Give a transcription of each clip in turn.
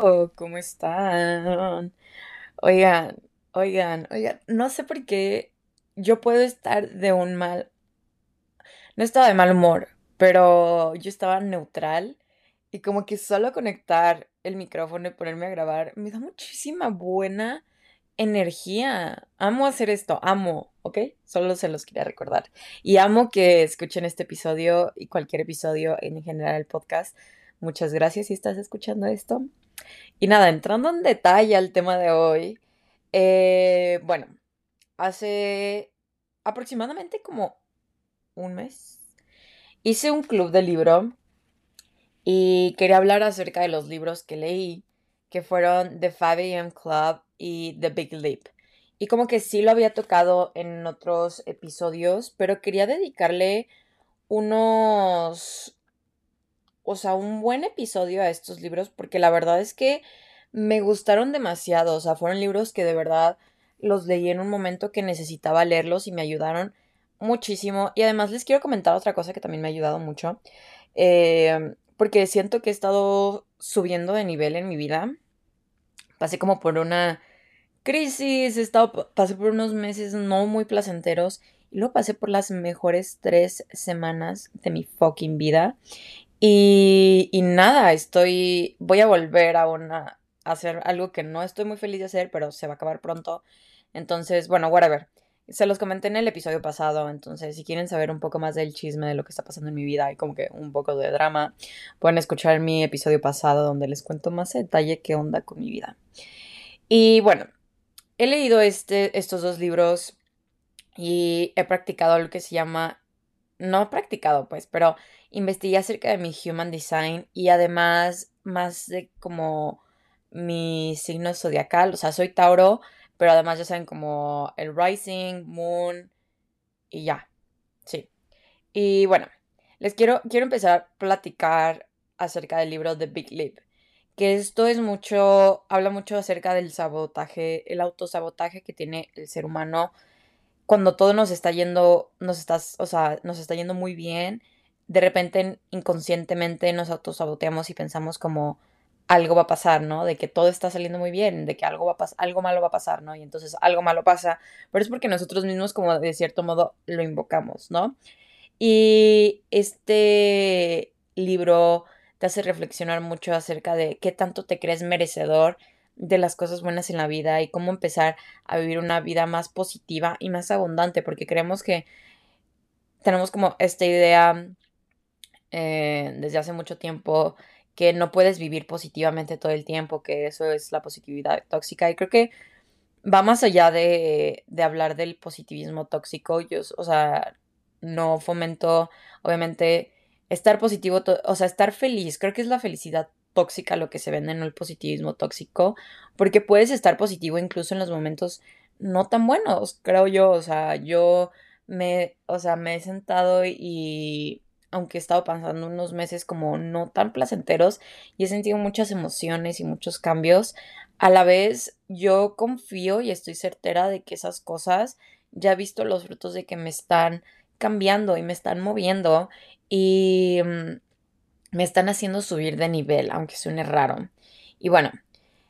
Oh, ¿cómo están? Oigan, oigan, oigan, no sé por qué yo puedo estar de un mal, no estaba de mal humor, pero yo estaba neutral y como que solo conectar el micrófono y ponerme a grabar me da muchísima buena energía. Amo hacer esto, amo, ¿ok? Solo se los quería recordar. Y amo que escuchen este episodio y cualquier episodio en general el podcast. Muchas gracias si estás escuchando esto. Y nada, entrando en detalle al tema de hoy, eh, bueno, hace aproximadamente como un mes hice un club de libro y quería hablar acerca de los libros que leí, que fueron The 5am Club y The Big Leap. Y como que sí lo había tocado en otros episodios, pero quería dedicarle unos o sea, un buen episodio a estos libros porque la verdad es que me gustaron demasiado, o sea, fueron libros que de verdad los leí en un momento que necesitaba leerlos y me ayudaron muchísimo. Y además les quiero comentar otra cosa que también me ha ayudado mucho, eh, porque siento que he estado subiendo de nivel en mi vida. Pasé como por una crisis, he estado, pasé por unos meses no muy placenteros y luego pasé por las mejores tres semanas de mi fucking vida. Y, y nada, estoy, voy a volver a, una, a hacer algo que no estoy muy feliz de hacer, pero se va a acabar pronto. Entonces, bueno, whatever. Se los comenté en el episodio pasado, entonces si quieren saber un poco más del chisme de lo que está pasando en mi vida y como que un poco de drama, pueden escuchar mi episodio pasado donde les cuento más detalle qué onda con mi vida. Y bueno, he leído este, estos dos libros y he practicado lo que se llama, no practicado pues, pero investigué acerca de mi human design y además más de como mi signo zodiacal, o sea, soy Tauro, pero además ya saben como el rising, moon y ya. Sí. Y bueno, les quiero quiero empezar a platicar acerca del libro The Big Leap, que esto es mucho habla mucho acerca del sabotaje, el autosabotaje que tiene el ser humano cuando todo nos está yendo, nos está, o sea, nos está yendo muy bien de repente inconscientemente nos autosaboteamos y pensamos como algo va a pasar, ¿no? De que todo está saliendo muy bien, de que algo va a algo malo va a pasar, ¿no? Y entonces algo malo pasa, pero es porque nosotros mismos como de cierto modo lo invocamos, ¿no? Y este libro te hace reflexionar mucho acerca de qué tanto te crees merecedor de las cosas buenas en la vida y cómo empezar a vivir una vida más positiva y más abundante, porque creemos que tenemos como esta idea eh, desde hace mucho tiempo que no puedes vivir positivamente todo el tiempo, que eso es la positividad tóxica. Y creo que va más allá de, de hablar del positivismo tóxico. Yo, o sea, no fomento, obviamente, estar positivo, o sea, estar feliz. Creo que es la felicidad tóxica lo que se vende, no el positivismo tóxico, porque puedes estar positivo incluso en los momentos no tan buenos, creo yo. O sea, yo me, o sea, me he sentado y aunque he estado pasando unos meses como no tan placenteros y he sentido muchas emociones y muchos cambios, a la vez yo confío y estoy certera de que esas cosas ya he visto los frutos de que me están cambiando y me están moviendo y mm, me están haciendo subir de nivel, aunque suene raro. Y bueno,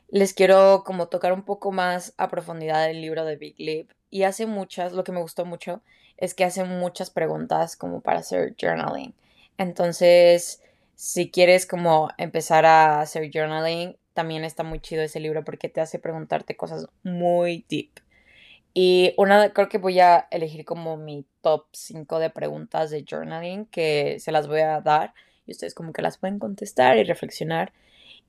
les quiero como tocar un poco más a profundidad el libro de Big Leap y hace muchas, lo que me gustó mucho es que hace muchas preguntas como para hacer journaling. Entonces, si quieres como empezar a hacer journaling, también está muy chido ese libro porque te hace preguntarte cosas muy deep. Y una, creo que voy a elegir como mi top 5 de preguntas de journaling que se las voy a dar y ustedes como que las pueden contestar y reflexionar.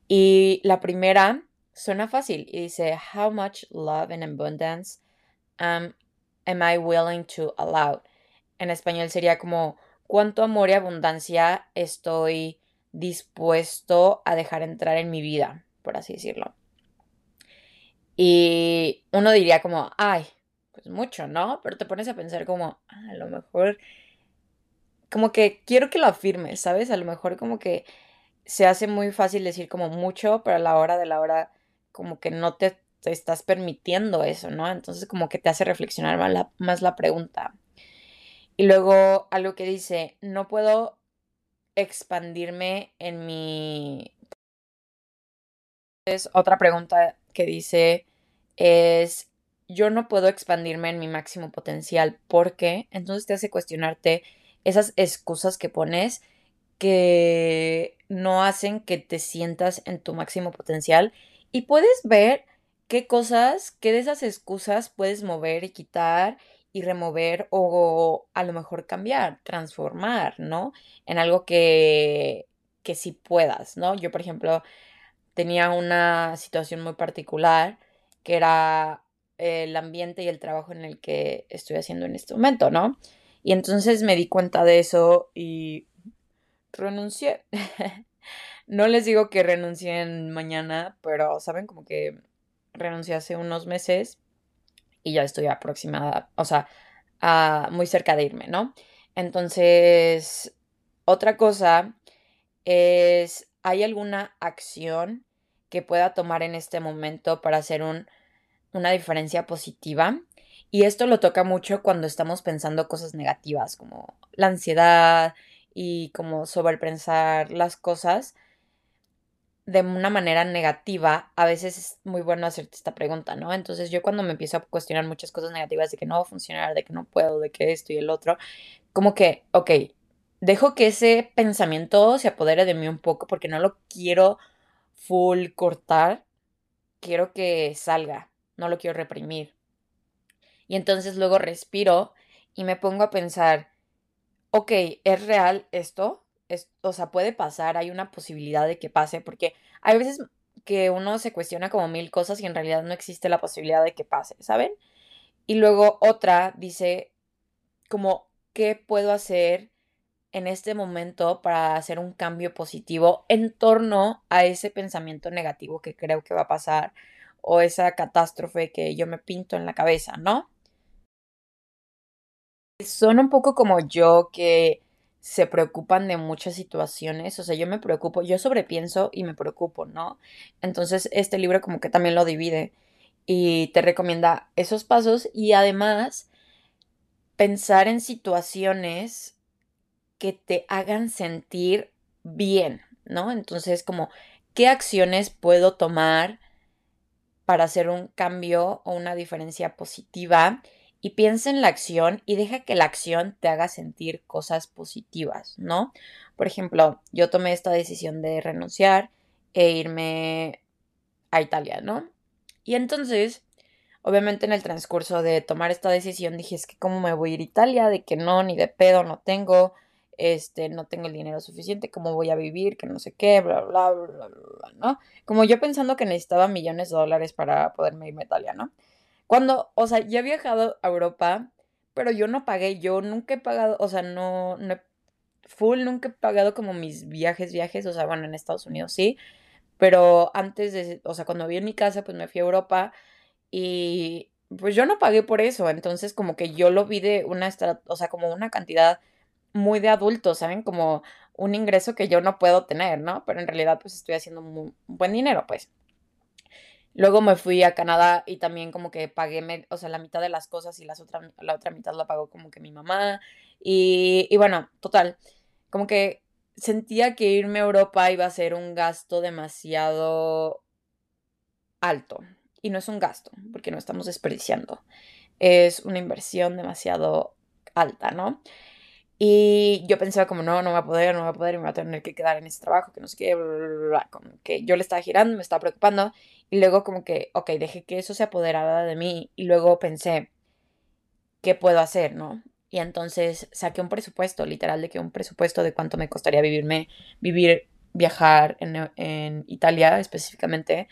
Y la primera suena fácil y dice, How much love and abundance am am I willing to allow? En español sería como cuánto amor y abundancia estoy dispuesto a dejar entrar en mi vida, por así decirlo. Y uno diría como, ay, pues mucho, ¿no? Pero te pones a pensar como, ah, a lo mejor, como que quiero que lo afirmes, ¿sabes? A lo mejor como que se hace muy fácil decir como mucho, pero a la hora de la hora como que no te te estás permitiendo eso, ¿no? Entonces como que te hace reflexionar más la, más la pregunta. Y luego algo que dice, no puedo expandirme en mi Es otra pregunta que dice es, yo no puedo expandirme en mi máximo potencial. ¿Por qué? Entonces te hace cuestionarte esas excusas que pones que no hacen que te sientas en tu máximo potencial y puedes ver qué cosas, qué de esas excusas puedes mover y quitar y remover o a lo mejor cambiar, transformar, ¿no? En algo que, que sí puedas, ¿no? Yo, por ejemplo, tenía una situación muy particular que era el ambiente y el trabajo en el que estoy haciendo en este momento, ¿no? Y entonces me di cuenta de eso y renuncié. no les digo que renuncien mañana, pero saben como que renuncié hace unos meses y ya estoy aproximada, o sea, muy cerca de irme, ¿no? Entonces, otra cosa es, ¿hay alguna acción que pueda tomar en este momento para hacer un, una diferencia positiva? Y esto lo toca mucho cuando estamos pensando cosas negativas, como la ansiedad y como sobrepensar las cosas de una manera negativa, a veces es muy bueno hacerte esta pregunta, ¿no? Entonces yo cuando me empiezo a cuestionar muchas cosas negativas de que no va a funcionar, de que no puedo, de que esto y el otro, como que, ok, dejo que ese pensamiento se apodere de mí un poco porque no lo quiero full cortar, quiero que salga, no lo quiero reprimir. Y entonces luego respiro y me pongo a pensar, ok, ¿es real esto? o sea, puede pasar, hay una posibilidad de que pase, porque hay veces que uno se cuestiona como mil cosas y en realidad no existe la posibilidad de que pase, ¿saben? Y luego otra dice, como, ¿qué puedo hacer en este momento para hacer un cambio positivo en torno a ese pensamiento negativo que creo que va a pasar o esa catástrofe que yo me pinto en la cabeza, ¿no? Son un poco como yo que se preocupan de muchas situaciones, o sea, yo me preocupo, yo sobrepienso y me preocupo, ¿no? Entonces, este libro como que también lo divide y te recomienda esos pasos y además pensar en situaciones que te hagan sentir bien, ¿no? Entonces, como, ¿qué acciones puedo tomar para hacer un cambio o una diferencia positiva? Y piensa en la acción y deja que la acción te haga sentir cosas positivas, ¿no? Por ejemplo, yo tomé esta decisión de renunciar e irme a Italia, ¿no? Y entonces, obviamente en el transcurso de tomar esta decisión dije, es que cómo me voy a ir a Italia, de que no, ni de pedo, no tengo, este, no tengo el dinero suficiente, cómo voy a vivir, que no sé qué, bla, bla, bla, bla, bla, ¿no? Como yo pensando que necesitaba millones de dólares para poderme irme a Italia, ¿no? Cuando, o sea, ya he viajado a Europa, pero yo no pagué, yo nunca he pagado, o sea, no, no full, nunca he pagado como mis viajes, viajes, o sea, bueno, en Estados Unidos sí, pero antes de, o sea, cuando vi en mi casa, pues me fui a Europa y pues yo no pagué por eso, entonces como que yo lo vi de una, o sea, como una cantidad muy de adultos, ¿saben? Como un ingreso que yo no puedo tener, ¿no? Pero en realidad pues estoy haciendo un buen dinero, pues. Luego me fui a Canadá y también como que pagué, o sea, la mitad de las cosas y las otra, la otra mitad la pagó como que mi mamá. Y, y bueno, total, como que sentía que irme a Europa iba a ser un gasto demasiado alto. Y no es un gasto, porque no estamos desperdiciando. Es una inversión demasiado alta, ¿no? Y yo pensaba como, no, no va a poder, no va a poder, me va a tener que quedar en ese trabajo, que no sé qué, bla, bla, bla, como que yo le estaba girando, me estaba preocupando. Y luego como que, ok, dejé que eso se apoderara de mí. Y luego pensé, ¿qué puedo hacer, no? Y entonces saqué un presupuesto, literal, de que un presupuesto de cuánto me costaría vivirme, vivir, viajar en, Italia específicamente,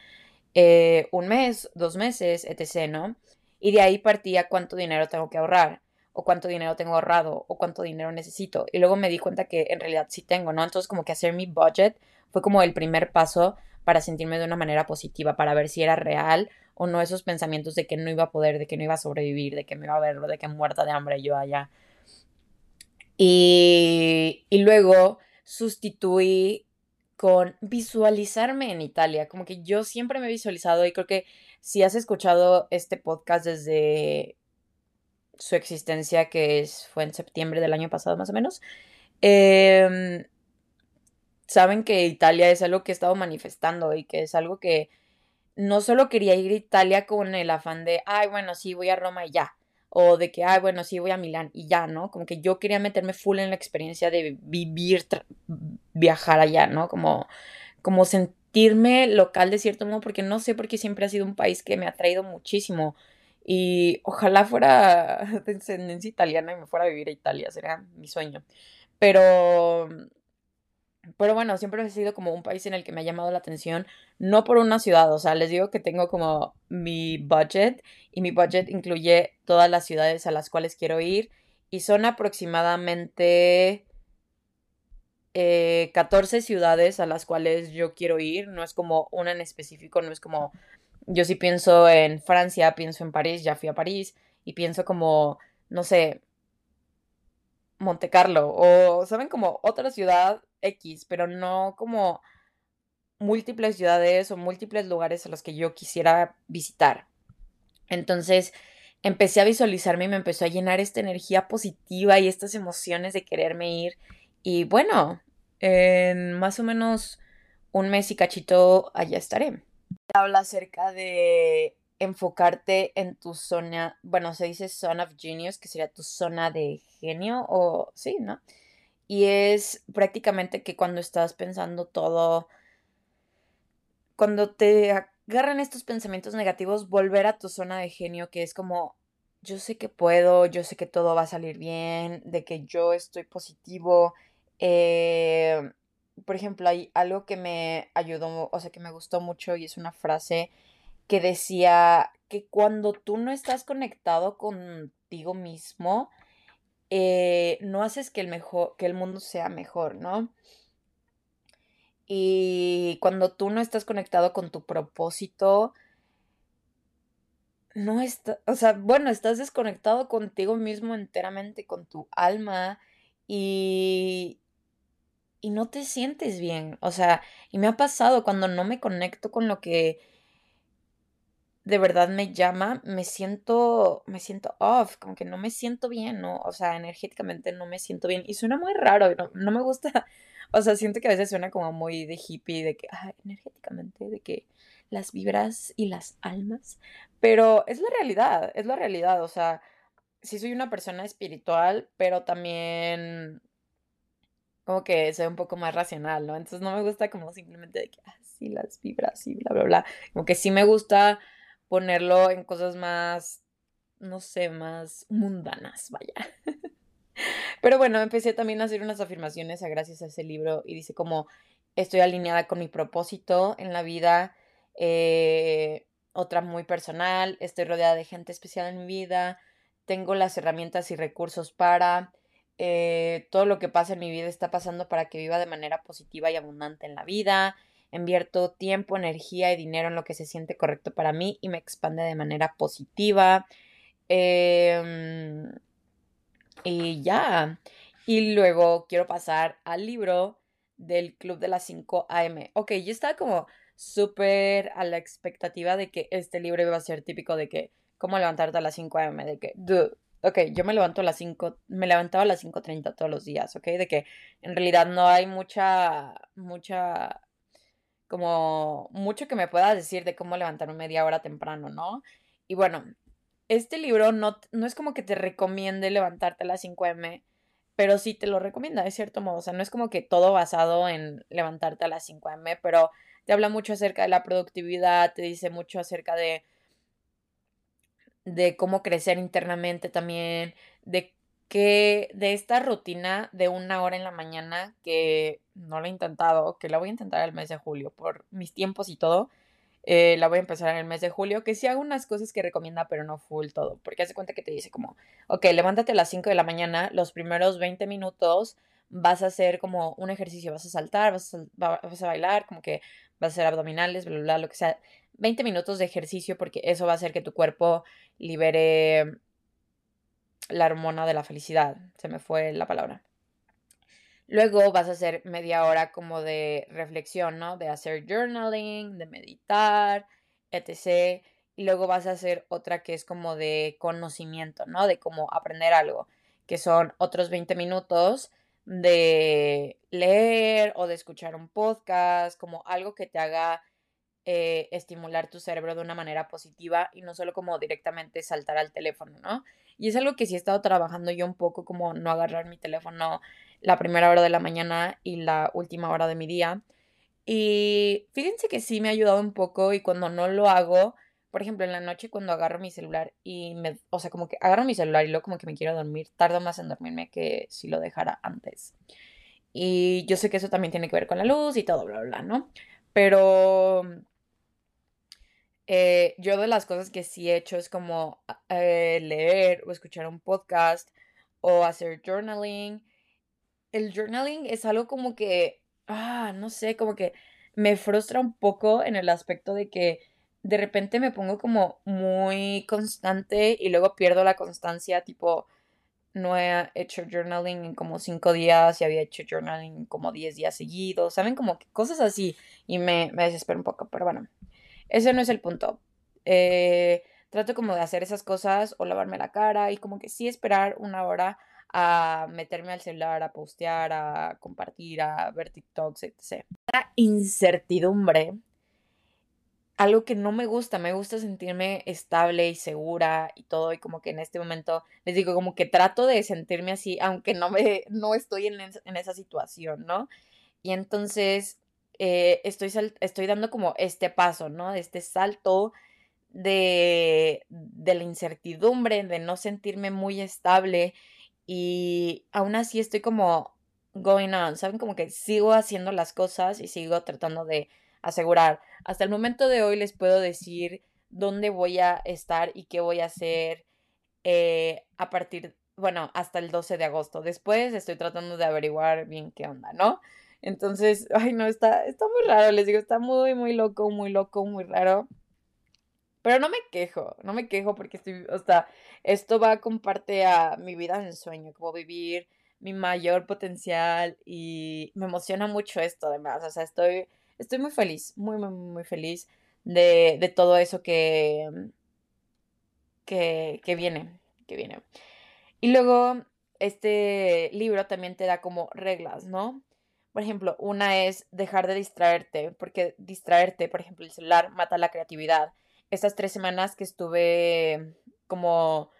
eh, un mes, dos meses, etc., ¿no? Y de ahí partía cuánto dinero tengo que ahorrar o cuánto dinero tengo ahorrado o cuánto dinero necesito. Y luego me di cuenta que en realidad sí tengo, ¿no? Entonces como que hacer mi budget fue como el primer paso para sentirme de una manera positiva, para ver si era real o no esos pensamientos de que no iba a poder, de que no iba a sobrevivir, de que me iba a ver, de que muerta de hambre yo allá. Y, y luego sustituí con visualizarme en Italia, como que yo siempre me he visualizado y creo que si has escuchado este podcast desde su existencia, que es, fue en septiembre del año pasado más o menos, em, saben que Italia es algo que he estado manifestando y que es algo que no solo quería ir a Italia con el afán de, ay, bueno, sí, voy a Roma y ya. O de que, ay, bueno, sí, voy a Milán y ya, ¿no? Como que yo quería meterme full en la experiencia de vivir, viajar allá, ¿no? Como, como sentirme local de cierto modo, porque no sé por qué siempre ha sido un país que me ha traído muchísimo. Y ojalá fuera de descendencia italiana y me fuera a vivir a Italia, sería mi sueño. Pero pero bueno, siempre ha sido como un país en el que me ha llamado la atención, no por una ciudad, o sea, les digo que tengo como mi budget y mi budget incluye todas las ciudades a las cuales quiero ir y son aproximadamente 14 eh, ciudades a las cuales yo quiero ir, no es como una en específico, no es como, yo sí pienso en Francia, pienso en París, ya fui a París y pienso como, no sé, Monte Carlo o, ¿saben? Como otra ciudad X, pero no como múltiples ciudades o múltiples lugares a los que yo quisiera visitar. Entonces empecé a visualizarme y me empezó a llenar esta energía positiva y estas emociones de quererme ir. Y bueno, en más o menos un mes y cachito allá estaré. Habla acerca de enfocarte en tu zona, bueno, se dice zone of genius, que sería tu zona de genio o sí, ¿no? Y es prácticamente que cuando estás pensando todo, cuando te agarran estos pensamientos negativos, volver a tu zona de genio, que es como, yo sé que puedo, yo sé que todo va a salir bien, de que yo estoy positivo. Eh, por ejemplo, hay algo que me ayudó, o sea, que me gustó mucho y es una frase que decía que cuando tú no estás conectado contigo mismo, eh, no haces que el, mejor, que el mundo sea mejor, ¿no? Y cuando tú no estás conectado con tu propósito, no está, o sea, bueno, estás desconectado contigo mismo enteramente, con tu alma y, y no te sientes bien. O sea, y me ha pasado cuando no me conecto con lo que de verdad me llama, me siento, me siento off, como que no me siento bien, ¿no? O sea, energéticamente no me siento bien. Y suena muy raro, no, no me gusta. O sea, siento que a veces suena como muy de hippie, de que, ah, energéticamente, de que las vibras y las almas. Pero es la realidad, es la realidad. O sea, sí soy una persona espiritual, pero también como que soy un poco más racional, ¿no? Entonces no me gusta como simplemente de que, ah, sí, las vibras y bla, bla, bla. Como que sí me gusta ponerlo en cosas más, no sé, más mundanas, vaya. Pero bueno, empecé también a hacer unas afirmaciones gracias a ese libro y dice como estoy alineada con mi propósito en la vida, eh, otra muy personal, estoy rodeada de gente especial en mi vida, tengo las herramientas y recursos para, eh, todo lo que pasa en mi vida está pasando para que viva de manera positiva y abundante en la vida, invierto tiempo, energía y dinero en lo que se siente correcto para mí y me expande de manera positiva. Em, y ya. Y luego quiero pasar al libro del Club de las 5 AM. Ok, yo estaba como súper a la expectativa de que este libro iba a ser típico de que, ¿cómo levantarte a las 5 AM? De que, dude, ok, yo me levanto a las 5, me levantaba a las 5.30 todos los días, ok, de que en realidad no hay mucha, mucha como mucho que me puedas decir de cómo levantarme media hora temprano, ¿no? Y bueno, este libro no, no es como que te recomiende levantarte a las 5M, pero sí te lo recomienda, de cierto modo. O sea, no es como que todo basado en levantarte a las 5M, pero te habla mucho acerca de la productividad, te dice mucho acerca de, de cómo crecer internamente también, de que de esta rutina de una hora en la mañana, que no la he intentado, que la voy a intentar el mes de julio por mis tiempos y todo, eh, la voy a empezar en el mes de julio, que sí hago unas cosas que recomienda, pero no full todo, porque hace cuenta que te dice como, ok, levántate a las 5 de la mañana, los primeros 20 minutos vas a hacer como un ejercicio, vas a saltar, vas a, vas a bailar, como que vas a hacer abdominales, bla, bla, bla, lo que sea. 20 minutos de ejercicio porque eso va a hacer que tu cuerpo libere la hormona de la felicidad, se me fue la palabra. Luego vas a hacer media hora como de reflexión, ¿no? De hacer journaling, de meditar, etc. Y luego vas a hacer otra que es como de conocimiento, ¿no? De cómo aprender algo, que son otros 20 minutos de leer o de escuchar un podcast, como algo que te haga eh, estimular tu cerebro de una manera positiva y no solo como directamente saltar al teléfono, ¿no? Y es algo que sí he estado trabajando yo un poco, como no agarrar mi teléfono la primera hora de la mañana y la última hora de mi día. Y fíjense que sí me ha ayudado un poco y cuando no lo hago, por ejemplo, en la noche cuando agarro mi celular y me, o sea, como que agarro mi celular y luego como que me quiero dormir, tardo más en dormirme que si lo dejara antes. Y yo sé que eso también tiene que ver con la luz y todo, bla, bla, ¿no? Pero eh, yo de las cosas que sí he hecho es como eh, leer o escuchar un podcast o hacer journaling. El journaling es algo como que, ah, no sé, como que me frustra un poco en el aspecto de que de repente me pongo como muy constante y luego pierdo la constancia, tipo, no he hecho journaling en como cinco días y había hecho journaling como diez días seguidos, ¿saben? Como cosas así y me, me desespero un poco, pero bueno, ese no es el punto. Eh, trato como de hacer esas cosas o lavarme la cara y como que sí esperar una hora a meterme al celular, a postear, a compartir, a ver TikToks, etc. La incertidumbre algo que no me gusta, me gusta sentirme estable y segura y todo, y como que en este momento les digo, como que trato de sentirme así, aunque no me, no estoy en, esa situación, ¿no? Y entonces eh, estoy, estoy dando como este paso, ¿no? Este salto de, de la incertidumbre, de no sentirme muy estable y aún así estoy como going on, ¿saben? Como que sigo haciendo las cosas y sigo tratando de asegurar. Hasta el momento de hoy les puedo decir dónde voy a estar y qué voy a hacer eh, a partir, bueno, hasta el 12 de agosto. Después estoy tratando de averiguar bien qué onda, ¿no? Entonces, ay, no, está, está muy raro, les digo, está muy, muy loco, muy loco, muy raro. Pero no me quejo, no me quejo porque estoy, o sea, esto va con parte a mi vida en sueño, como vivir mi mayor potencial y me emociona mucho esto además, o sea, estoy estoy muy feliz, muy, muy, muy feliz de, de todo eso que, que, que viene, que viene. Y luego, este libro también te da como reglas, ¿no? Por ejemplo, una es dejar de distraerte, porque distraerte, por ejemplo, el celular mata la creatividad. Estas tres semanas que estuve como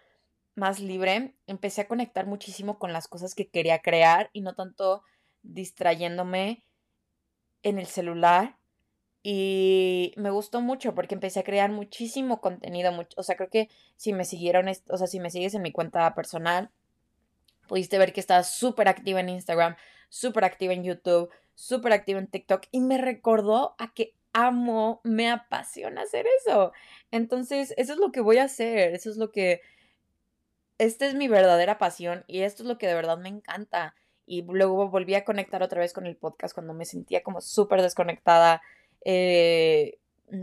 más libre, empecé a conectar muchísimo con las cosas que quería crear y no tanto distrayéndome en el celular y me gustó mucho porque empecé a crear muchísimo contenido, o sea, creo que si me siguieron, o sea, si me sigues en mi cuenta personal, pudiste ver que estaba súper activa en Instagram, súper activa en YouTube, súper activa en TikTok y me recordó a que amo, me apasiona hacer eso. Entonces, eso es lo que voy a hacer, eso es lo que, esta es mi verdadera pasión y esto es lo que de verdad me encanta y luego volví a conectar otra vez con el podcast cuando me sentía como súper desconectada. Eh,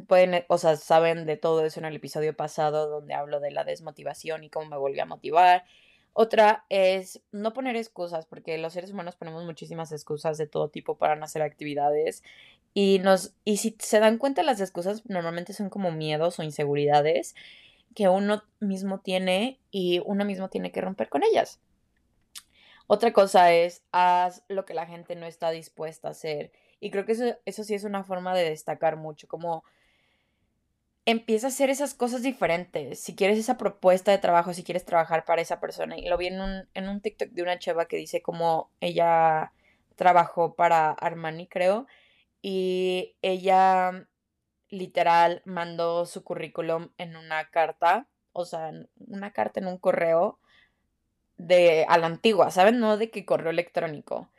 pueden, o sea, saben de todo eso en el episodio pasado donde hablo de la desmotivación y cómo me volví a motivar. Otra es no poner excusas, porque los seres humanos ponemos muchísimas excusas de todo tipo para no hacer actividades. Y, nos, y si se dan cuenta, las excusas normalmente son como miedos o inseguridades que uno mismo tiene y uno mismo tiene que romper con ellas. Otra cosa es, haz lo que la gente no está dispuesta a hacer. Y creo que eso, eso sí es una forma de destacar mucho, como empieza a hacer esas cosas diferentes. Si quieres esa propuesta de trabajo, si quieres trabajar para esa persona. Y lo vi en un, en un TikTok de una cheva que dice como ella trabajó para Armani, creo. Y ella literal mandó su currículum en una carta, o sea, una carta en un correo de a la antigua, ¿saben? No de que correo electrónico.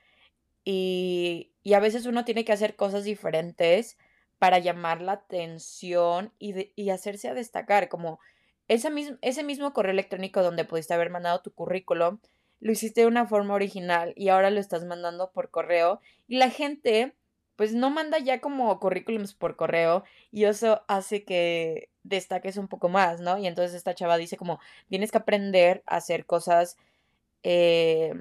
Y, y a veces uno tiene que hacer cosas diferentes para llamar la atención y, hacerse a destacar, como ese mismo, ese mismo correo electrónico donde pudiste haber mandado tu currículum, lo hiciste de una forma original y ahora lo estás mandando por correo y la gente pues no manda ya como currículums por correo y eso hace que destaques un poco más, ¿no? Y entonces esta chava dice como tienes que aprender a hacer cosas eh,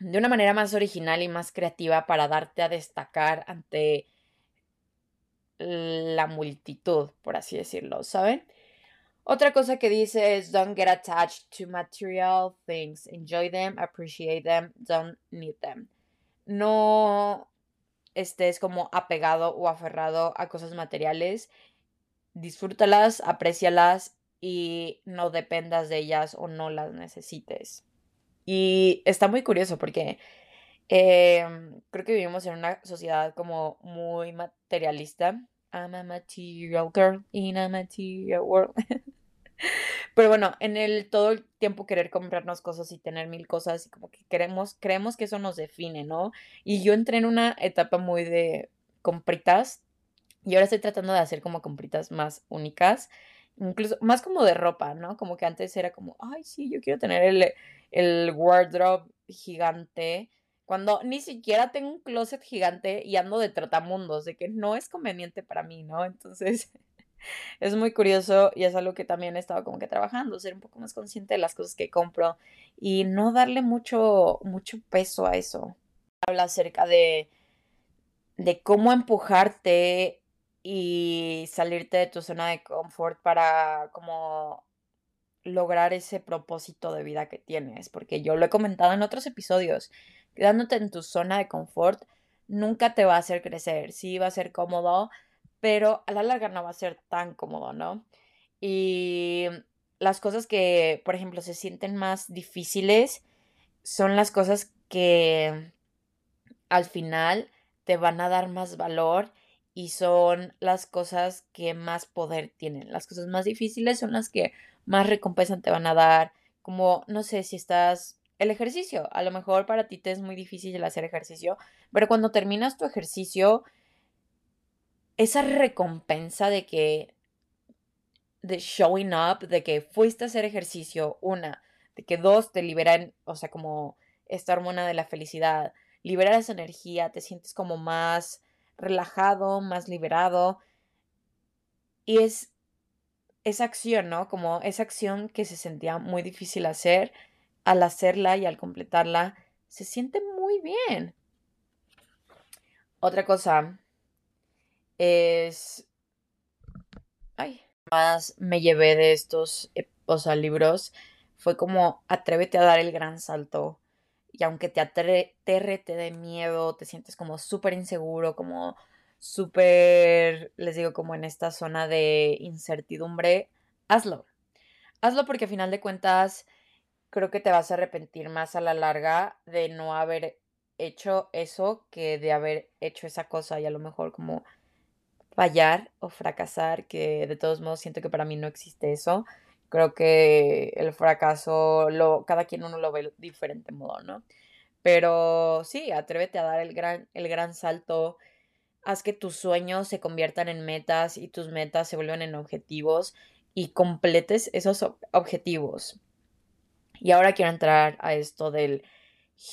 de una manera más original y más creativa para darte a destacar ante la multitud, por así decirlo, ¿saben? Otra cosa que dice es don't get attached to material things. Enjoy them, appreciate them, don't need them. No estés como apegado o aferrado a cosas materiales. Disfrútalas, aprecialas y no dependas de ellas o no las necesites. Y está muy curioso porque em, creo que vivimos en una sociedad como muy materialista. I'm a material girl in a material world. Pero bueno, en el todo el tiempo querer comprarnos cosas y tener mil cosas y como que queremos, creemos que eso nos define, ¿no? Y yo entré en una etapa muy de compritas y ahora estoy tratando de hacer como compritas más únicas, incluso más como de ropa, ¿no? Como que antes era como, ay, sí, yo quiero tener el, el wardrobe gigante, cuando ni siquiera tengo un closet gigante y ando de trotamundos, de que no es conveniente para mí, ¿no? Entonces es muy curioso y es algo que también he estado como que trabajando, ser un poco más consciente de las cosas que compro y no darle mucho, mucho peso a eso. Habla acerca de, de cómo empujarte y salirte de tu zona de confort para como lograr ese propósito de vida que tienes, porque yo lo he comentado en otros episodios, quedándote en tu zona de confort nunca te va a hacer crecer, sí va a ser cómodo, pero a la larga no va a ser tan cómodo, ¿no? Y las cosas que, por ejemplo, se sienten más difíciles son las cosas que al final te van a dar más valor y son las cosas que más poder tienen. Las cosas más difíciles son las que más recompensa te van a dar. Como, no sé, si estás... El ejercicio, a lo mejor para ti te es muy difícil hacer ejercicio, pero cuando terminas tu ejercicio esa recompensa de que, de showing up, de que fuiste a hacer ejercicio, una, de que dos, te liberan, o sea, como esta hormona de la felicidad, liberar esa energía, te sientes como más relajado, más liberado. Y es esa acción, ¿no? Como esa acción que se sentía muy difícil hacer, al hacerla y al completarla, se siente muy bien. Otra cosa es... Ay, más me llevé de estos, eh, o sea, libros fue como atrévete a dar el gran salto. Y aunque te aterre, te dé miedo, te sientes como súper inseguro, como súper, les digo, como en esta zona de incertidumbre, hazlo. Hazlo porque a final de cuentas creo que te vas a arrepentir más a la larga de no haber hecho eso que de haber hecho esa cosa y a lo mejor como fallar o fracasar, que de todos modos siento que para mí no existe eso. Creo que el fracaso, lo, cada quien uno lo ve de diferente modo, ¿no? Pero sí, atrévete a dar el gran, el gran salto. Haz que tus sueños se conviertan en metas y tus metas se vuelvan en objetivos y completes esos objetivos. Y ahora quiero entrar a esto del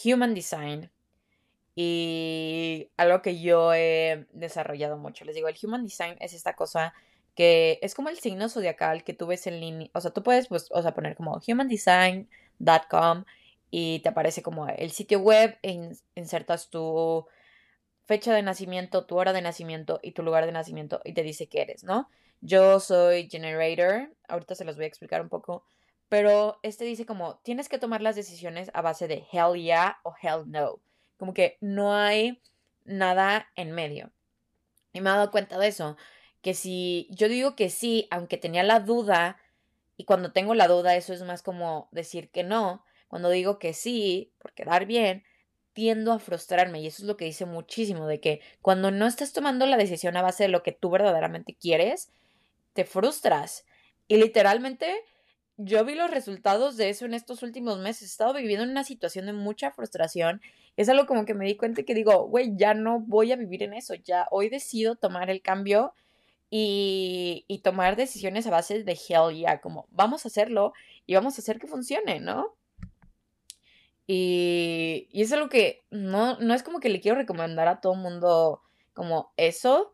Human Design, y algo que yo he desarrollado mucho. Les digo, el Human Design es esta cosa que es como el signo zodiacal que tú ves en línea. O sea, tú puedes pues, o sea, poner como humandesign.com y te aparece como el sitio web insertas tu fecha de nacimiento, tu hora de nacimiento y tu lugar de nacimiento y te dice qué eres, ¿no? Yo soy generator, ahorita se los voy a explicar un poco, pero este dice como tienes que tomar las decisiones a base de hell yeah o hell no. Como que no hay nada en medio. Y me he dado cuenta de eso. Que si yo digo que sí, aunque tenía la duda, y cuando tengo la duda, eso es más como decir que no. Cuando digo que sí, por quedar bien, tiendo a frustrarme. Y eso es lo que dice muchísimo, de que cuando no estás tomando la decisión a base de lo que tú verdaderamente quieres, te frustras. Y literalmente yo vi los resultados de eso en estos últimos meses. He estado viviendo en una situación de mucha frustración. Es algo como que me di cuenta que digo, güey, ya no voy a vivir en eso. Ya hoy decido tomar el cambio y, y tomar decisiones a base de hell yeah, como vamos a hacerlo y vamos a hacer que funcione, ¿no? Y, y es algo que no, no es como que le quiero recomendar a todo mundo como eso,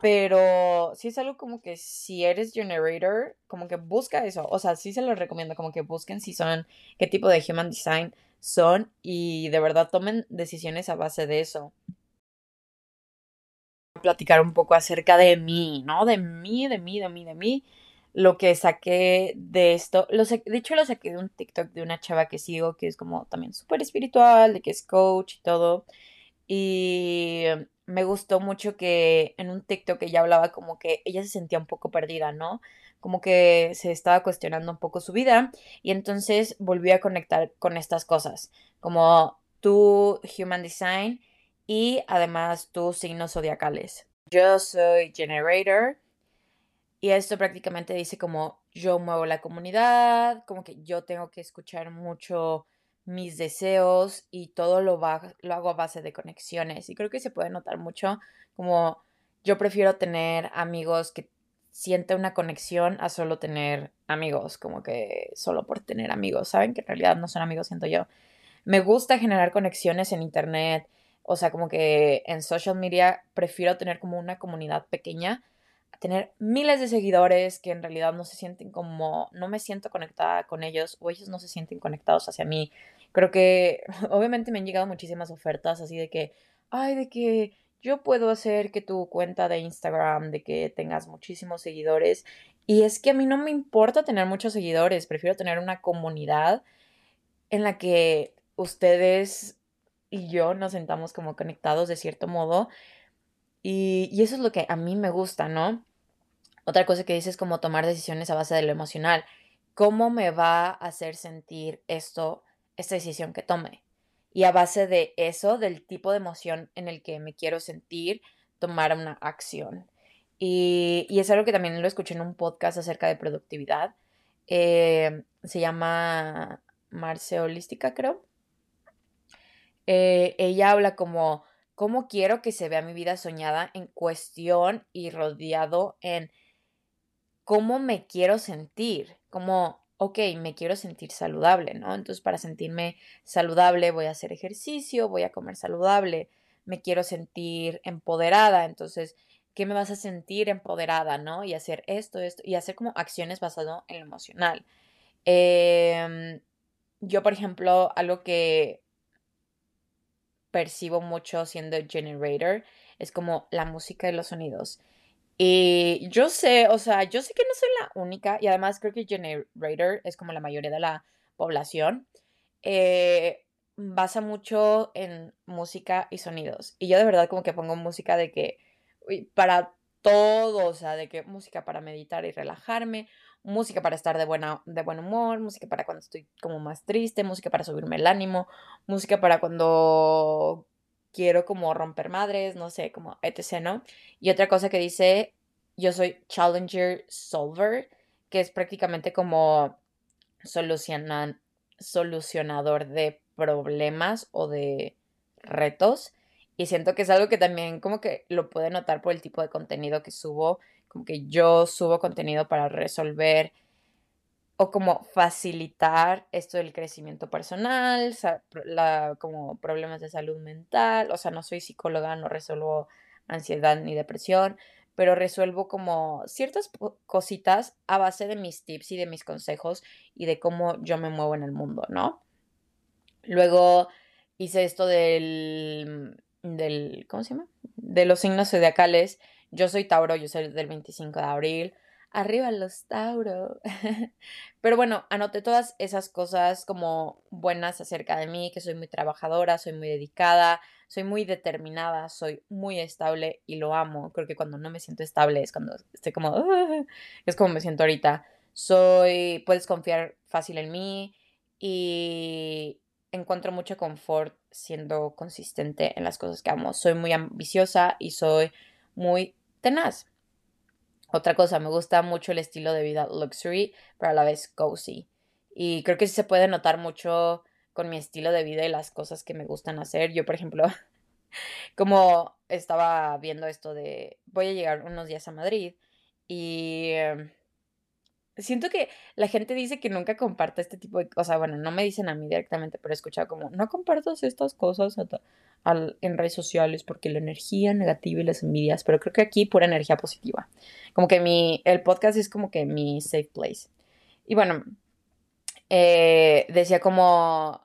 pero sí es algo como que si eres generator, como que busca eso. O sea, sí se los recomiendo, como que busquen si son, qué tipo de human design son y de verdad tomen decisiones a base de eso. Platicar un poco acerca de mí, ¿no? De mí, de mí, de mí, de mí. lo que saqué de esto, lo de hecho lo saqué de un TikTok de una chava que sigo, que es como también súper espiritual, de que es coach y todo. Y me gustó mucho que en un TikTok ella hablaba como que ella se sentía un poco perdida, ¿no? Como que se estaba cuestionando un poco su vida y entonces volvió a conectar con estas cosas, como tu human design y además tus signos zodiacales. Yo soy generator y esto prácticamente dice como yo muevo la comunidad, como que yo tengo que escuchar mucho mis deseos y todo lo, lo hago a base de conexiones. Y creo que se puede notar mucho como yo prefiero tener amigos que sienten una conexión a solo tener amigos, como que solo por tener amigos, ¿saben? Que en realidad no son amigos, siento yo. Me gusta generar conexiones en internet, o sea, como que en social media prefiero tener como una comunidad pequeña tener miles de seguidores que en realidad no se sienten como, no me siento conectada con ellos o ellos no se sienten conectados hacia mí. Creo que obviamente me han llegado muchísimas ofertas así de que, ay, de que yo puedo hacer que tu cuenta de Instagram, de que tengas muchísimos seguidores. Y es que a mí no me importa tener muchos seguidores, prefiero tener una comunidad en la que ustedes y yo nos sentamos como conectados de cierto modo. Y, y eso es lo que a mí me gusta, ¿no? Otra cosa que dices es como tomar decisiones a base de lo emocional. ¿Cómo me va a hacer sentir esto, esta decisión que tome? Y a base de eso, del tipo de emoción en el que me quiero sentir, tomar una acción. Y, es algo que también lo escuché en un podcast acerca de productividad. Eh, se llama Marce Holística, creo. Eh, ella habla como cómo quiero que se vea mi vida soñada en cuestión y rodeado en cómo me quiero sentir, como, ok, me quiero sentir saludable, ¿no? Entonces, para sentirme saludable voy a hacer ejercicio, voy a comer saludable, me quiero sentir empoderada, entonces, ¿qué me vas a sentir empoderada, ¿no? Y hacer esto, esto, y hacer como acciones basado en lo emocional. Em, yo, por ejemplo, algo que percibo mucho siendo generator es como la música y los sonidos. Y yo sé, o sea, yo sé que no soy la única y además creo que Generator es como la mayoría de la población. Eh, basa mucho en música y sonidos. Y yo de verdad como que pongo música de que para todo, o sea, de que música para meditar y relajarme, música para estar de, buena, de buen humor, música para cuando estoy como más triste, música para subirme el ánimo, música para cuando quiero como romper madres, no sé, como etc, ¿no? Y otra cosa que dice, yo soy Challenger Solver, que es prácticamente como solucionan, solucionador de problemas o de retos. Y siento que es algo que también como que lo puede notar por el tipo de contenido que subo, como que yo subo contenido para resolver o como facilitar esto del crecimiento personal, como problemas de salud mental, o sea, no soy psicóloga, no resuelvo ansiedad ni depresión, pero resuelvo como ciertas cositas a base de mis tips y de mis consejos y de cómo yo me muevo en el mundo, ¿no? Luego hice esto del, del ¿cómo se llama? De los signos zodiacales. Yo soy Tauro, yo soy del 25 de abril. Arriba los Tauro. Pero bueno, anoté todas esas cosas como buenas acerca de mí, que soy muy trabajadora, soy muy dedicada, soy muy determinada, soy muy estable y lo amo. Creo que cuando no me siento estable es cuando estoy como, es como me siento ahorita. Soy, puedes confiar fácil en mí y encuentro mucho confort siendo consistente en las cosas que amo. Soy muy ambiciosa y soy muy tenaz. Otra cosa, me gusta mucho el estilo de vida luxury, pero a la vez cozy. Y creo que sí se puede notar mucho con mi estilo de vida y las cosas que me gustan hacer. Yo, por ejemplo, como estaba viendo esto de voy a llegar unos días a Madrid y em, siento que la gente dice que nunca comparto este tipo de cosas. Bueno, no me dicen a mí directamente, pero he escuchado como no compartas estas cosas en redes sociales porque la energía negativa y las envidias, pero creo que aquí pura energía positiva. Como que mi, el podcast es como que mi safe place. Y bueno, eh, decía como,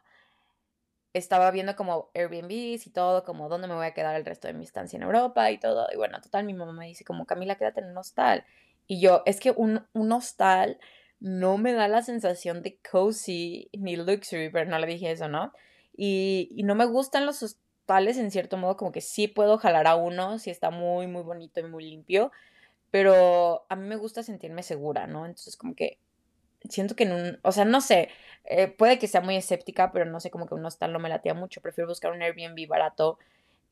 estaba viendo como Airbnbs y todo, como dónde me voy a quedar el resto de mi estancia en Europa y todo. Y bueno, total, mi mamá me dice como, Camila, quédate en un hostal. Y yo, es que un, un hostal no me da la sensación de cozy ni luxury, pero no le dije eso, ¿no? Y, y no me gustan los hostales en cierto modo, como que sí puedo jalar a uno si está muy, muy bonito y muy limpio, pero a mí me gusta sentirme segura, ¿no? Entonces como que siento que en un, o sea, no sé, eh, puede que sea muy escéptica, pero no sé, como que un hostal no me latía mucho, prefiero buscar un Airbnb barato,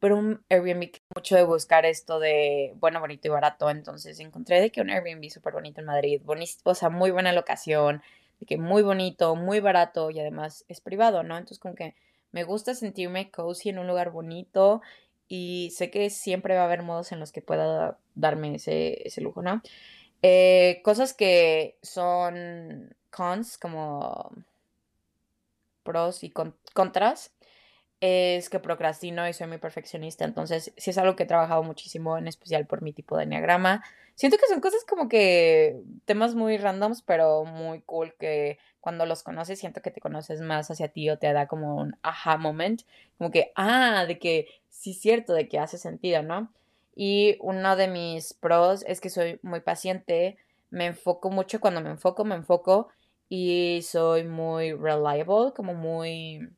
pero un Airbnb que mucho de buscar esto de bueno, bonito y barato, entonces encontré de que un Airbnb súper bonito en Madrid, bonito, o sea, muy buena locación, de que muy bonito, muy barato y además es privado, ¿no? Entonces como que me gusta sentirme cozy en un lugar bonito y sé que siempre va a haber modos en los que pueda darme ese, ese lujo, ¿no? Eh, cosas que son cons, como pros y contras, es que procrastino y soy muy perfeccionista. Entonces, sí es algo que he trabajado muchísimo, en especial por mi tipo de enneagrama. Siento que son cosas como que temas muy randoms, pero muy cool que cuando los conoces, siento que te conoces más hacia ti o te da como un aha moment. Como que, ah, de que sí es cierto, de que hace sentido, ¿no? Y uno de mis pros es que soy muy paciente, me enfoco mucho, cuando me enfoco, me enfoco y soy muy reliable, como muy...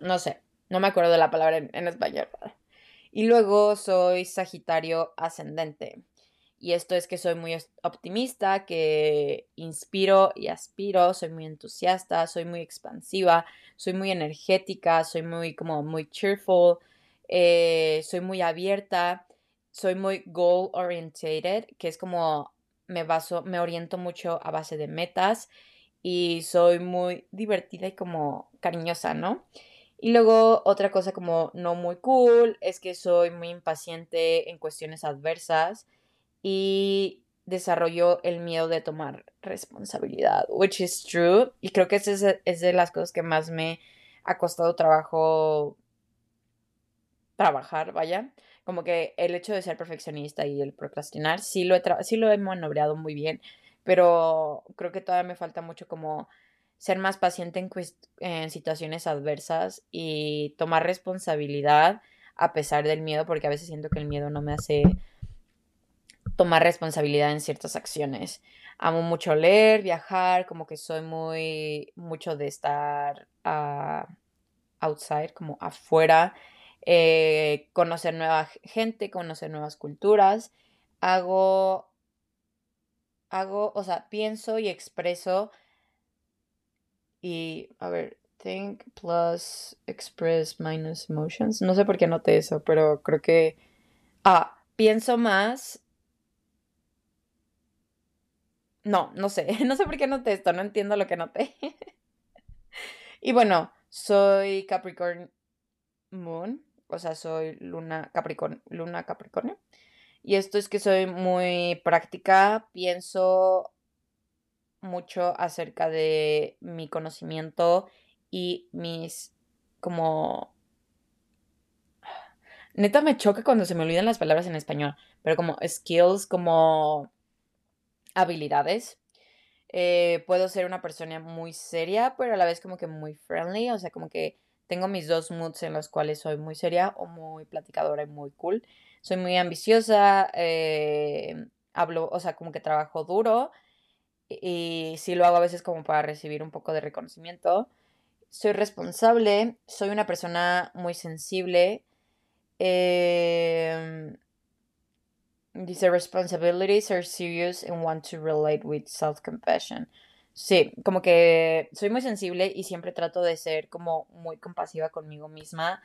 No sé, no me acuerdo de la palabra en, español. Y luego soy Sagitario ascendente. Y esto es que soy muy optimista, que inspiro y aspiro, soy muy entusiasta, soy muy expansiva, soy muy energética, soy muy como muy cheerful, eh, soy muy abierta, soy muy goal orientated, que es como me baso, me oriento mucho a base de metas y soy muy divertida y como cariñosa, ¿no? Y luego otra cosa como no muy cool es que soy muy impaciente en cuestiones adversas y desarrollo el miedo de tomar responsabilidad, which is true. Y creo que esa es, es de las cosas que más me ha costado trabajo trabajar, vaya. Como que el hecho de ser perfeccionista y el procrastinar sí lo he, sí lo he manobreado muy bien, pero creo que todavía me falta mucho como ser más paciente en, en situaciones adversas y tomar responsabilidad a pesar del miedo, porque a veces siento que el miedo no me hace tomar responsabilidad en ciertas acciones. Amo mucho leer, viajar, como que soy muy mucho de estar uh, outside, como afuera eh, conocer nueva gente, conocer nuevas culturas. Hago, hago, o sea, pienso y expreso y, a ver, think plus express minus emotions. No sé por qué noté eso, pero creo que, ah, pienso más. No, no sé, no sé por qué noté esto, no entiendo lo que noté. y bueno, soy Capricorn Moon o sea, soy luna Capricornio, luna Capricornio. Y esto es que soy muy práctica, pienso mucho acerca de mi conocimiento y mis como neta me choca cuando se me olvidan las palabras en español, pero como skills, como habilidades. Eh, puedo ser una persona muy seria, pero a la vez como que muy friendly, o sea, como que tengo mis dos moods en los cuales soy muy seria o muy platicadora y muy cool. Soy muy ambiciosa, eh, hablo, o sea, como que trabajo duro y sí lo hago a veces como para recibir un poco de reconocimiento. Soy responsable, soy una persona muy sensible. Em, dice, responsibilities are serious and want to relate with self-compassion. Sí, como que soy muy sensible y siempre trato de ser como muy compasiva conmigo misma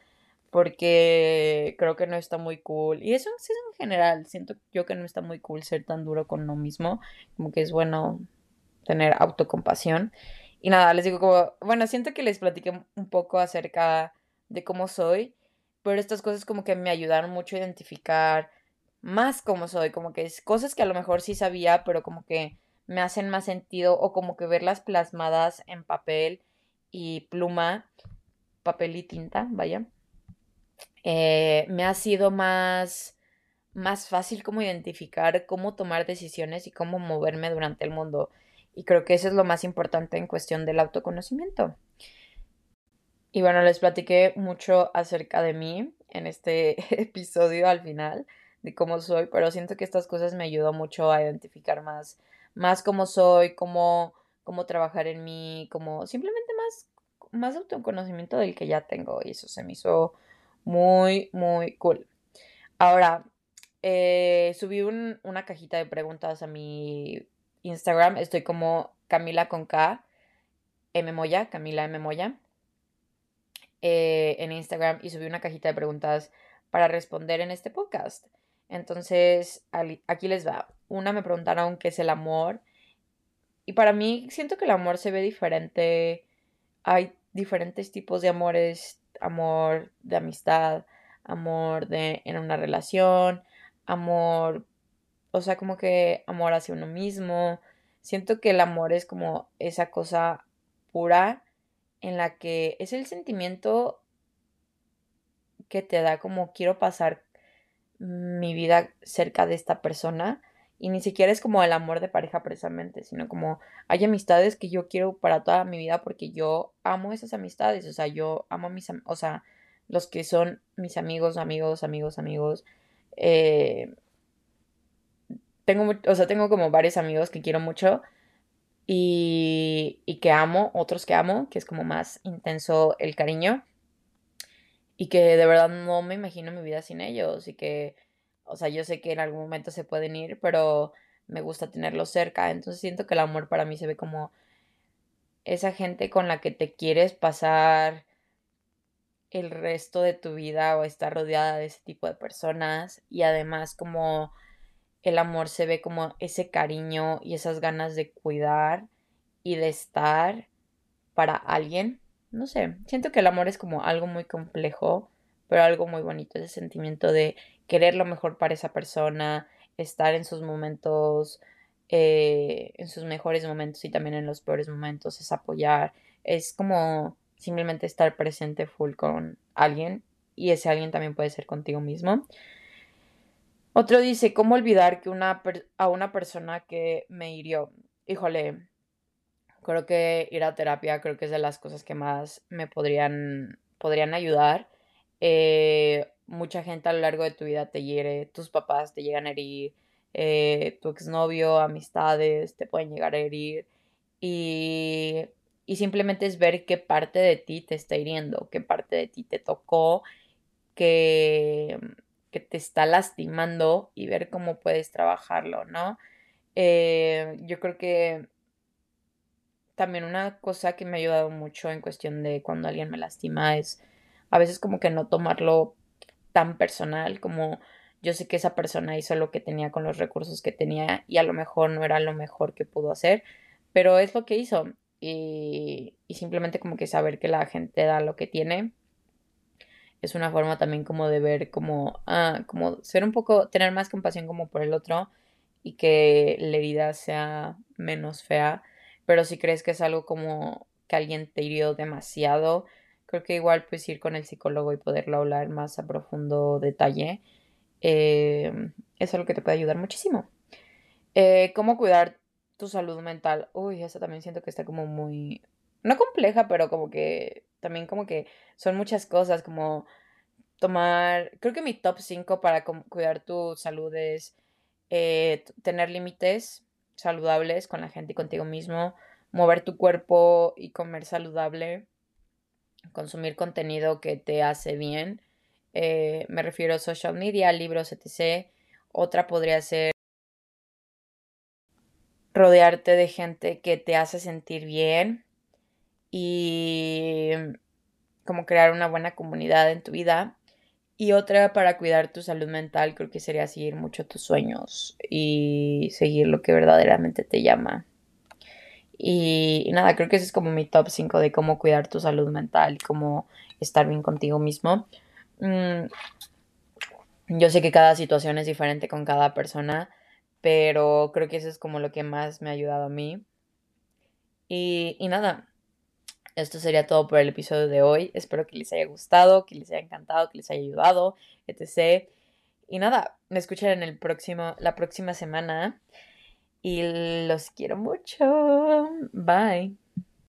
porque creo que no está muy cool. Y eso es en general, siento yo que no está muy cool ser tan duro con uno mismo, como que es bueno tener autocompasión. Y nada, les digo como, bueno, siento que les platiqué un poco acerca de cómo soy, pero estas cosas como que me ayudaron mucho a identificar más cómo soy, como que es cosas que a lo mejor sí sabía, pero como que me hacen más sentido o como que verlas plasmadas en papel y pluma, papel y tinta, vaya, eh, me ha sido más, más fácil como identificar cómo tomar decisiones y cómo moverme durante el mundo. Y creo que eso es lo más importante en cuestión del autoconocimiento. Y bueno, les platiqué mucho acerca de mí en este episodio al final de cómo soy, pero siento que estas cosas me ayudan mucho a identificar más, más cómo soy, cómo, cómo trabajar en mí, como simplemente más, más autoconocimiento del que ya tengo y eso se me hizo muy, muy cool. Ahora, eh, subí una cajita de preguntas a mi Instagram, estoy como Camila con K, M Moya, Camila M Moya, eh, en Instagram y subí una cajita de preguntas para responder en este podcast. Entonces, aquí les va. Una me preguntaron qué es el amor. Y para mí siento que el amor se ve diferente. Hay diferentes tipos de amores. Amor de amistad, amor de en una relación, amor, o sea, como que amor hacia uno mismo. Siento que el amor es como esa cosa pura en la que es el sentimiento que te da como quiero pasar mi vida cerca de esta persona y ni siquiera es como el amor de pareja precisamente, sino como hay amistades que yo quiero para toda mi vida porque yo amo esas amistades, o sea, yo amo a mis, o sea, los que son mis amigos, amigos, amigos, amigos. Eh, tengo, o sea, tengo como varios amigos que quiero mucho y, y que amo, otros que amo, que es como más intenso el cariño y que de verdad no me imagino mi vida sin ellos y que, o sea, yo sé que en algún momento se pueden ir, pero me gusta tenerlos cerca, entonces siento que el amor para mí se ve como esa gente con la que te quieres pasar el resto de tu vida o estar rodeada de ese tipo de personas. Y además como el amor se ve como ese cariño y esas ganas de cuidar y de estar para alguien. No sé, siento que el amor es como algo muy complejo, pero algo muy bonito, ese sentimiento de querer lo mejor para esa persona, estar en sus momentos, eh, en sus mejores momentos y también en los peores momentos, es apoyar, es como simplemente estar presente full con alguien y ese alguien también puede ser contigo mismo. Otro dice, ¿cómo olvidar que una a una persona que me hirió? Híjole, Creo que ir a terapia creo que es de las cosas que más me podrían, podrían ayudar. Eh, mucha gente a lo largo de tu vida te hiere, tus papás te llegan a herir, eh, tu exnovio, amistades te pueden llegar a herir y, y simplemente es ver qué parte de ti te está hiriendo, qué parte de ti te tocó, que, que te está lastimando y ver cómo puedes trabajarlo, ¿no? Eh, yo creo que también una cosa que me ha ayudado mucho en cuestión de cuando alguien me lastima es a veces como que no tomarlo tan personal como yo sé que esa persona hizo lo que tenía con los recursos que tenía y a lo mejor no era lo mejor que pudo hacer, pero es lo que hizo y, y simplemente como que saber que la gente da lo que tiene es una forma también como de ver como, ah, como ser un poco, tener más compasión como por el otro y que la herida sea menos fea pero si crees que es algo como que alguien te hirió demasiado, creo que igual pues ir con el psicólogo y poderlo hablar más a profundo detalle eh, es algo que te puede ayudar muchísimo. Eh, ¿Cómo cuidar tu salud mental? Uy, esa también siento que está como muy, no compleja, pero como que también como que son muchas cosas, como tomar, creo que mi top 5 para cuidar tu salud es eh, tener límites, saludables con la gente y contigo mismo, mover tu cuerpo y comer saludable, consumir contenido que te hace bien. Eh, me refiero a social media, libros, etc. Otra podría ser rodearte de gente que te hace sentir bien y como crear una buena comunidad en tu vida. Y otra para cuidar tu salud mental creo que sería seguir mucho tus sueños y seguir lo que verdaderamente te llama. Y, nada, creo que ese es como mi top 5 de cómo cuidar tu salud mental y cómo estar bien contigo mismo. Mm, yo sé que cada situación es diferente con cada persona, pero creo que eso es como lo que más me ha ayudado a mí. Y, y nada, esto sería todo por el episodio de hoy. Espero que les haya gustado, que les haya encantado, que les haya ayudado, etc. Y nada, me escuchan en el próximo, la próxima semana. Y los quiero mucho. Bye.